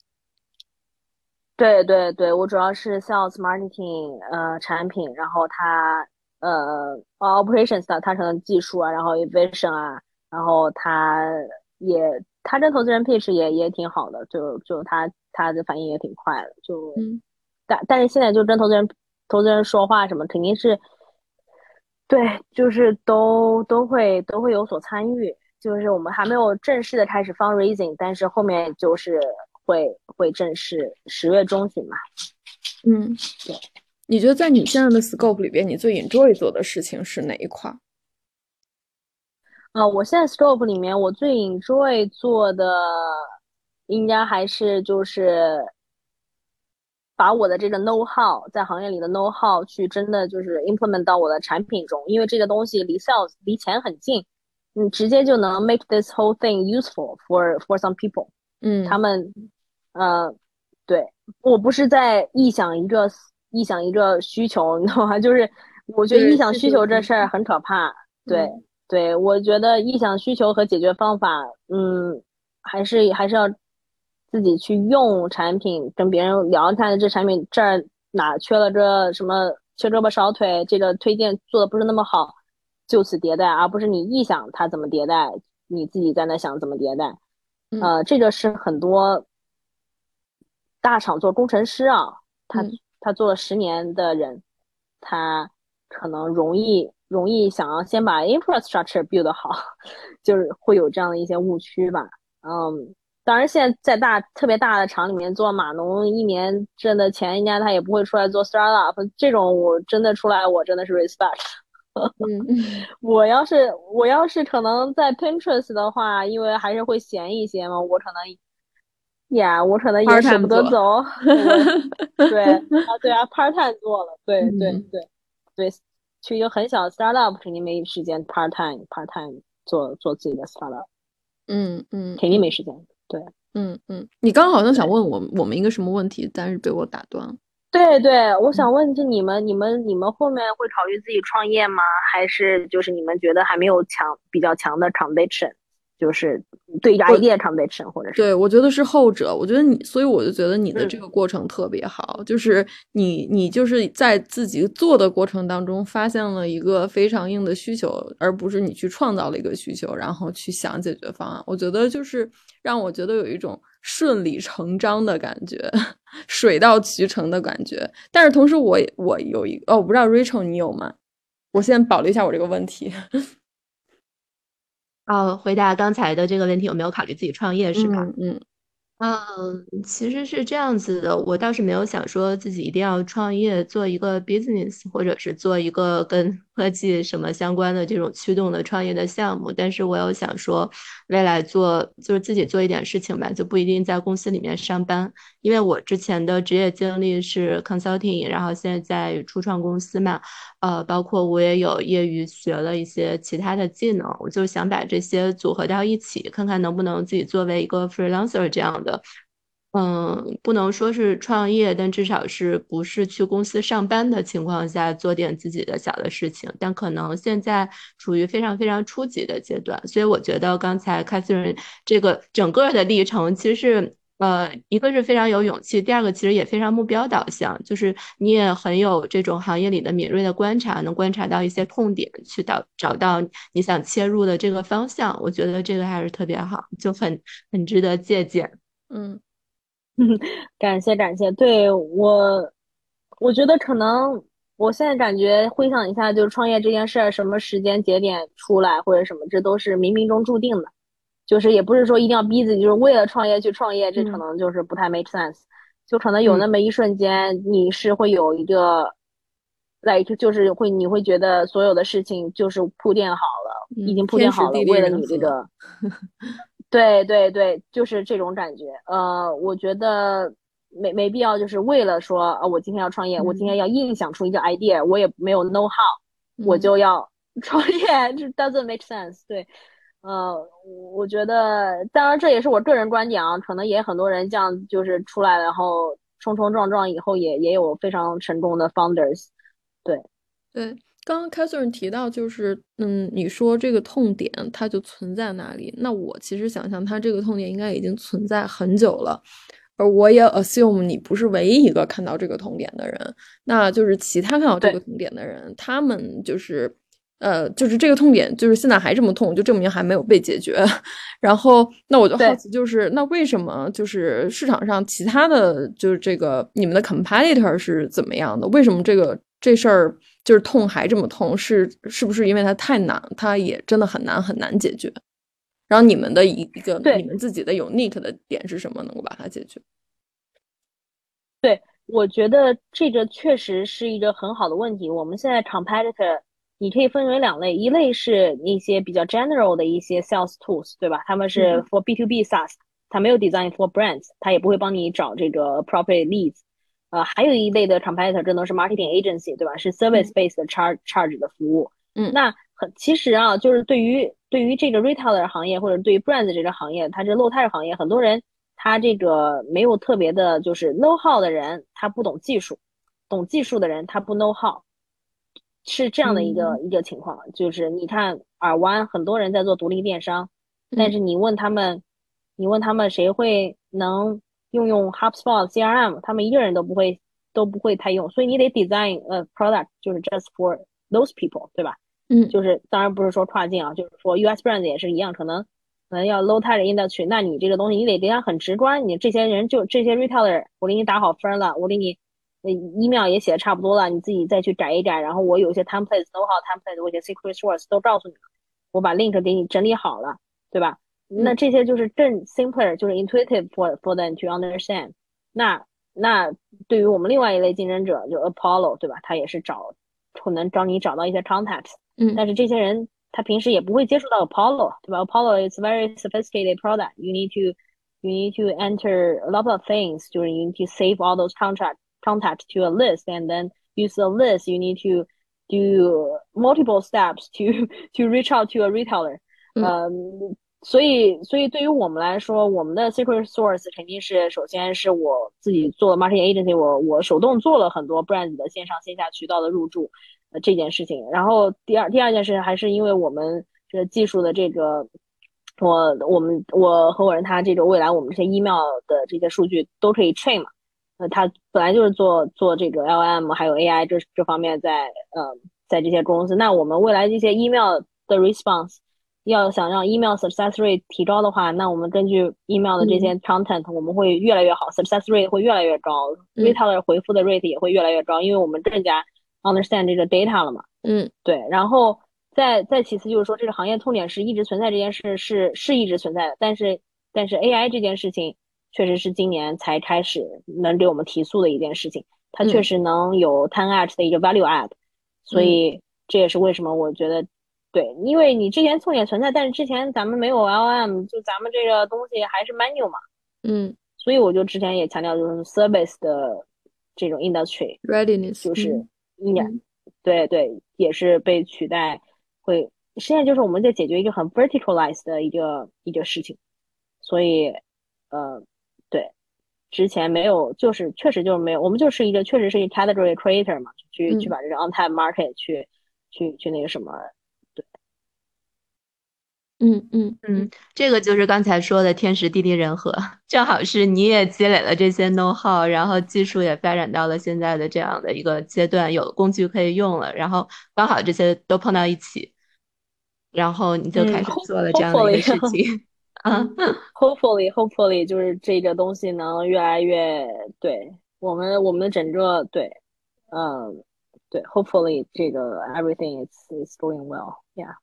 对对对，我主要是 sales marketing，呃，产品，然后他呃 operations 的，他可能技术啊，然后 vision 啊，然后他也他跟投资人 pitch 也也挺好的，就就他他的反应也挺快的，就但但是现在就跟投资人投资人说话什么，肯定是对，就是都都会都会有所参与，就是我们还没有正式的开始 fundraising，但是后面就是。会会正式十月中旬嘛？嗯，对。你觉得在你现在的 scope 里边，你最 enjoy 做的事情是哪一块？啊，我现在 scope 里面，我最 enjoy 做的应该还是就是把我的这个 know how 在行业里的 know how 去真的就是 implement 到我的产品中，因为这个东西离 sales 离钱很近，你直接就能 make this whole thing useful for for some people。嗯，他们。呃，对我不是在臆想一个臆想一个需求，你知道吗？就是我觉得臆想需求这事儿很可怕。对对，我觉得臆想需求和解决方法，嗯，还是还是要自己去用产品，跟别人聊，看这产品这儿哪缺了这什么，缺胳膊少腿，这个推荐做的不是那么好，就此迭代，而不是你臆想它怎么迭代，你自己在那想怎么迭代。呃，这个是很多。大厂做工程师啊，他他做了十年的人，他可能容易容易想要先把 infrastructure build 好，就是会有这样的一些误区吧。嗯，当然现在在大特别大的厂里面做码农，一年挣的钱，应该他也不会出来做 startup。这种我真的出来，我真的是 respect。嗯，我要是我要是可能在 Pinterest 的话，因为还是会闲一些嘛，我可能。呀，我可能也舍不得走。对啊，对啊，part time 做了，对对对对，去一个很小的 startup 肯定没时间 part time part time 做做自己的 startup。嗯嗯，肯定没时间。对，嗯嗯，你刚刚好像想问我我们一个什么问题，但是被我打断了。对对，我想问就你们你们你们后面会考虑自己创业吗？还是就是你们觉得还没有强比较强的 conviction？就是对 idea conviction，或者是对我觉得是后者。我觉得你，所以我就觉得你的这个过程特别好，就是你你就是在自己做的过程当中发现了一个非常硬的需求，而不是你去创造了一个需求，然后去想解决方案。我觉得就是让我觉得有一种顺理成章的感觉，水到渠成的感觉。但是同时，我我有一哦，我不知道 Rachel 你有吗？我先保留一下我这个问题。哦，回答刚才的这个问题，有没有考虑自己创业，是吧？嗯。嗯，嗯其实是这样子的，我倒是没有想说自己一定要创业做一个 business，或者是做一个跟 科技什么相关的这种驱动的创业的项目。但是我有想说，未来做就是自己做一点事情吧，就不一定在公司里面上班。因为我之前的职业经历是 consulting，然后现在在初创公司嘛，呃，包括我也有业余学了一些其他的技能，我就想把这些组合到一起，看看能不能自己作为一个 freelancer 这样的。的嗯，不能说是创业，但至少是不是去公司上班的情况下做点自己的小的事情。但可能现在处于非常非常初级的阶段，所以我觉得刚才 Catherine 这个整个的历程，其实是呃，一个是非常有勇气，第二个其实也非常目标导向，就是你也很有这种行业里的敏锐的观察，能观察到一些痛点，去找找到你想切入的这个方向。我觉得这个还是特别好，就很很值得借鉴。嗯，感谢感谢，对我，我觉得可能我现在感觉回想一下，就是创业这件事儿，什么时间节点出来或者什么，这都是冥冥中注定的，就是也不是说一定要逼自己，就是为了创业去创业，这可能就是不太 make sense，就可能有那么一瞬间，你是会有一个，like 就是会你会觉得所有的事情就是铺垫好了，已经铺垫好了，为了你这个。对对对，就是这种感觉。呃，我觉得没没必要，就是为了说，呃，我今天要创业，我今天要硬想出一个 idea，我也没有 know how，我就要 创业，这 doesn't make sense。对，呃，我觉得，当然这也是我个人观点啊，可能也很多人这样就是出来，然后冲冲撞撞以后也也有非常成功的 founders。对，对。刚刚 Catherine 提到，就是嗯，你说这个痛点它就存在哪里？那我其实想象它这个痛点应该已经存在很久了，而我也 assume 你不是唯一一个看到这个痛点的人，那就是其他看到这个痛点的人，他们就是。呃，就是这个痛点，就是现在还这么痛，就证明还没有被解决。然后，那我就好奇，就是那为什么就是市场上其他的就是这个你们的 competitor 是怎么样的？为什么这个这事儿就是痛还这么痛？是是不是因为它太难，它也真的很难很难解决？然后你们的一一个你们自己的 unique 的点是什么，能够把它解决？对，我觉得这个确实是一个很好的问题。我们现在 competitor。你可以分为两类，一类是一些比较 general 的一些 sales tools，对吧？他们是 for B to B SaaS，它没有 design for brands，它也不会帮你找这个 property leads。呃，还有一类的 competitor，这都是 marketing agency，对吧？是 service based charge charge 的服务。嗯，那很其实啊，就是对于对于这个 retailer 行业或者对于 brands 这个行业，它这 low touch 行业，很多人他这个没有特别的，就是 know how 的人，他不懂技术；懂技术的人，他不 know how。是这样的一个一个情况，就是你看耳湾很多人在做独立电商，但是你问他们，你问他们谁会能用用 HubSpot CRM，他们一个人都不会都不会太用，所以你得 design a product，就是 just for those people，对吧？嗯，就是当然不是说跨境啊，就是说 US brands 也是一样，可能可能要 low touch industry，那你这个东西你得得很直观，你这些人就这些 retailer，我给你打好分了，我给你。那 email 也写的差不多了，你自己再去改一改。然后我有些 templates 都好，template 我些 secret source 都告诉你了，我把 link 给你整理好了，对吧？那这些就是更 simpler，就是 intuitive for for them to understand。那那对于我们另外一类竞争者，就 Apollo，对吧？他也是找可能找你找到一些 contacts，嗯，但是这些人他平时也不会接触到 Apollo，对吧？Apollo is very sophisticated product. You need to you need to enter a lot of things，就是 you need to save all those contracts。contact to a list and then use the list you need to do multiple steps to to reach out to a retailer 嗯， 所以所以对于我们来说，我们的 secret source 肯定是首先是我自己做 marketing agency，我我手动做了很多 brand 的线上线下渠道的入驻呃这件事情。然后第二第二件事还是因为我们这个技术的这个，我我们我合伙人他这个未来我们这些 email 的这些数据都可以 train 嘛。呃，他本来就是做做这个 LM 还有 AI 这这方面在呃在这些公司，那我们未来这些 email 的 response 要想让 email success rate 提高的话，那我们根据 email 的这些 content，我们会越来越好，success rate 会越来越高，retailer 回复的 rate 也会越来越高，因为我们更加 understand 这个 data 了嘛。嗯，对。然后再再其次就是说，这个行业痛点是一直存在这件事是是一直存在的，但是但是 AI 这件事情。确实是今年才开始能给我们提速的一件事情，它确实能有 ten x 的一个 value add，所以这也是为什么我觉得对，因为你之前痛点存在，但是之前咱们没有 LM，就咱们这个东西还是 manual 嘛，嗯，所以我就之前也强调就是 service 的这种 industry readiness，就是对对，也是被取代，会现在就是我们在解决一个很 verticalized 的一个一个事情，所以呃。对，之前没有，就是确实就是没有，我们就是一个确实是一个 category creator 嘛，去去把这个 on time market 去去去那个什么，对，嗯嗯嗯，这个就是刚才说的天时地利人和，正好是你也积累了这些 know how，然后技术也发展到了现在的这样的一个阶段，有工具可以用了，然后刚好这些都碰到一起，然后你就开始做了这样的一个事情。嗯，hopefully hopefully 就是这个东西能越来越对我们我们的整个对，嗯，对，hopefully 这个 everything is is going well，yeah。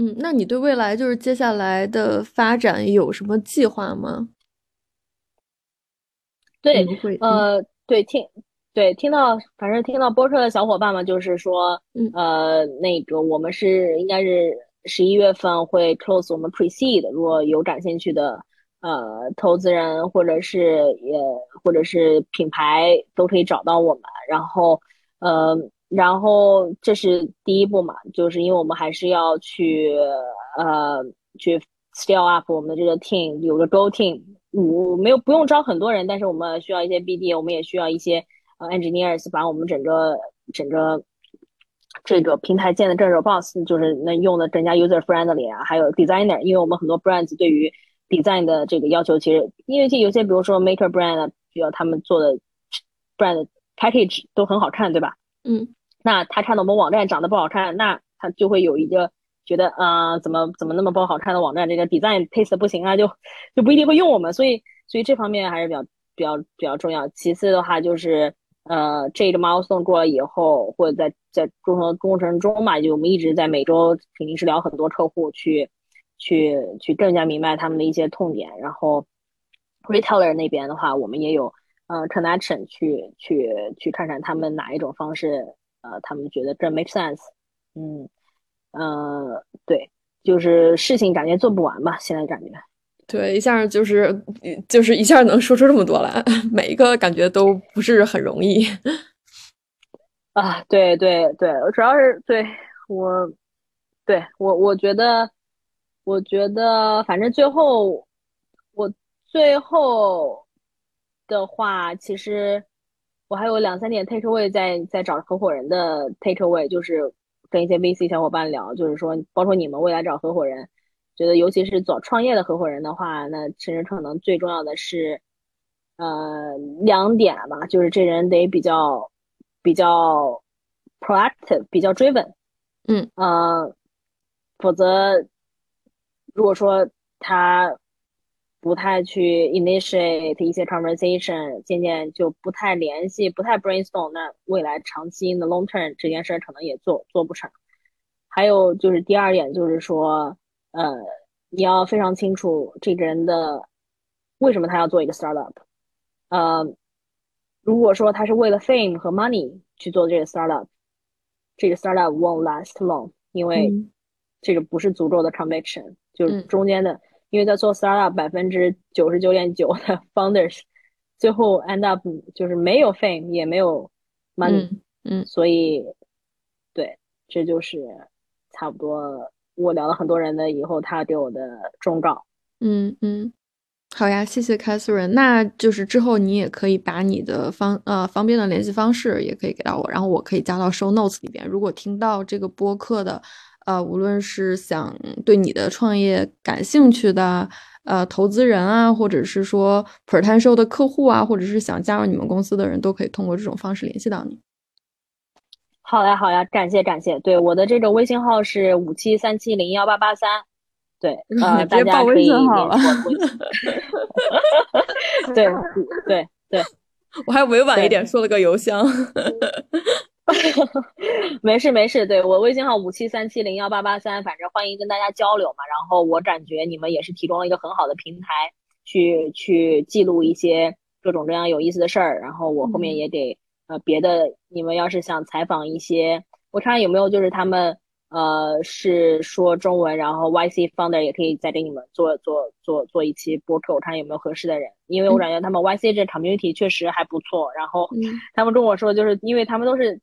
嗯，那你对未来就是接下来的发展有什么计划吗？对，呃，对，听对听到，反正听到播客的小伙伴们就是说，呃，那个我们是应该是。十一月份会 close 我们 pre-seed，如果有感兴趣的呃投资人或者是也或者是品牌都可以找到我们。然后呃，然后这是第一步嘛，就是因为我们还是要去呃去 scale up 我们的这个 team，有个 go team，我没有不用招很多人，但是我们需要一些 BD，我们也需要一些呃 engineers 把我们整个整个这个平台建的这个 boss，就是能用的更加 user friendly 啊，还有 designer，因为我们很多 brands 对于 design 的这个要求，其实因为这有些比如说 maker brand，比如他们做的 brand package 都很好看，对吧？嗯，那他看到我们网站长得不好看，那他就会有一个觉得啊，怎么怎么那么不好看的网站，这个 design taste 不行啊，就就不一定会用我们，所以所以这方面还是比较比较比较重要。其次的话就是。呃，这个 milestone 过了以后，或者在在工程过程中嘛，就我们一直在每周肯定是聊很多客户，去去去更加明白他们的一些痛点。然后 retailer 那边的话，我们也有呃 connection 去去去看看他们哪一种方式，呃，他们觉得这 make sense。嗯，呃，对，就是事情感觉做不完吧，现在感觉。对，一下就是就是一下能说出这么多来，每一个感觉都不是很容易 啊！对对对，主要是对我，对我我觉得，我觉得反正最后我最后的话，其实我还有两三点 take away 在在找合伙人的 take away，就是跟一些 VC 小伙伴聊，就是说，包括你们未来找合伙人。觉得，尤其是找创业的合伙人的话，那其实可能最重要的是，呃，两点吧，就是这人得比较比较 proactive，比较追问，嗯，呃，否则如果说他不太去 initiate 一些 conversation，渐渐就不太联系，不太 brainstorm，那未来长期的 long term 这件事可能也做做不成。还有就是第二点，就是说。呃，你要非常清楚这个人的为什么他要做一个 startup。呃，如果说他是为了 fame 和 money 去做这个 startup，这个 startup won't last long，因为这个不是足够的 conviction，就是中间的，因为在做 startup，百分之九十九点九的 founders 最后 end up 就是没有 fame 也没有 money，嗯，所以对，这就是差不多。我聊了很多人的以后，他对我的忠告。嗯嗯，好呀，谢谢 Catherine。那就是之后你也可以把你的方呃方便的联系方式也可以给到我，然后我可以加到 Show Notes 里边。如果听到这个播客的呃，无论是想对你的创业感兴趣的呃投资人啊，或者是说 potential 的客户啊，或者是想加入你们公司的人，都可以通过这种方式联系到你。好呀，好呀，感谢感谢。对，我的这个微信号是五七三七零幺八八三。对，呃，大家可以联系我。对对对，我还委婉一点说了个邮箱。没事没事，对我微信号五七三七零幺八八三，反正欢迎跟大家交流嘛。然后我感觉你们也是提供了一个很好的平台，去去记录一些各种各样有意思的事儿。然后我后面也给。呃，别的你们要是想采访一些，我看有没有就是他们呃是说中文，然后 YC founder 也可以再给你们做做做做一期播客，我看有没有合适的人，因为我感觉他们 YC 这 community 确实还不错。然后他们跟我说，就是因为他们都是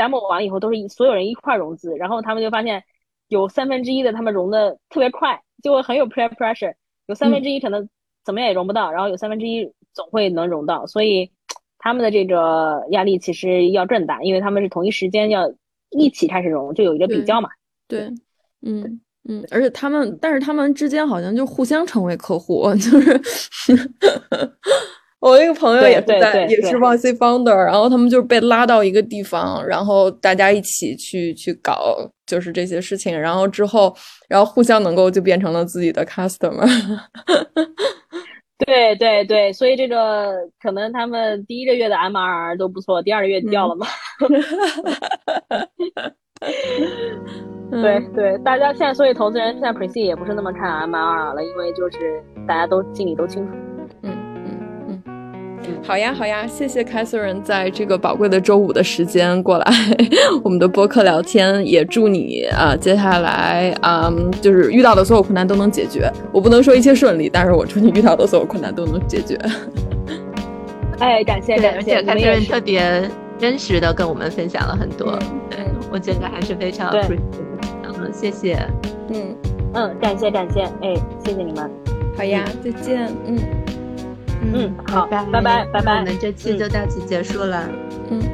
demo 完了以后都是所有人一块融资，然后他们就发现有三分之一的他们融的特别快，就会很有 pressure，有三分之一可能怎么也融不到，然后有三分之一总会能融到，所以。他们的这个压力其实要更大，因为他们是同一时间要一起开始融，就有一个比较嘛。对，嗯嗯，而且他们，但是他们之间好像就互相成为客户，就是我一个朋友也是在，也是 YC founder，然后他们就是被拉到一个地方，然后大家一起去去搞，就是这些事情，然后之后，然后互相能够就变成了自己的 customer。对对对，所以这个可能他们第一个月的 MRR 都不错，第二个月掉了嘛。对对，大家现在所以投资人现在 p r e c e 也不是那么看 MRR 了，因为就是大家都心里都清楚。好呀，好呀，谢谢 Catherine 在这个宝贵的周五的时间过来 我们的播客聊天，也祝你啊，接下来啊，就是遇到的所有困难都能解决。我不能说一切顺利，但是我祝你遇到的所有困难都能解决。哎，感谢感谢，Catherine 特别真实的跟我们分享了很多，对我觉得还是非常 appreciate。嗯，谢谢，嗯嗯，感谢感谢，哎，谢谢你们。好呀，再见，嗯。嗯好拜拜拜拜我们这期就到此结束了。嗯。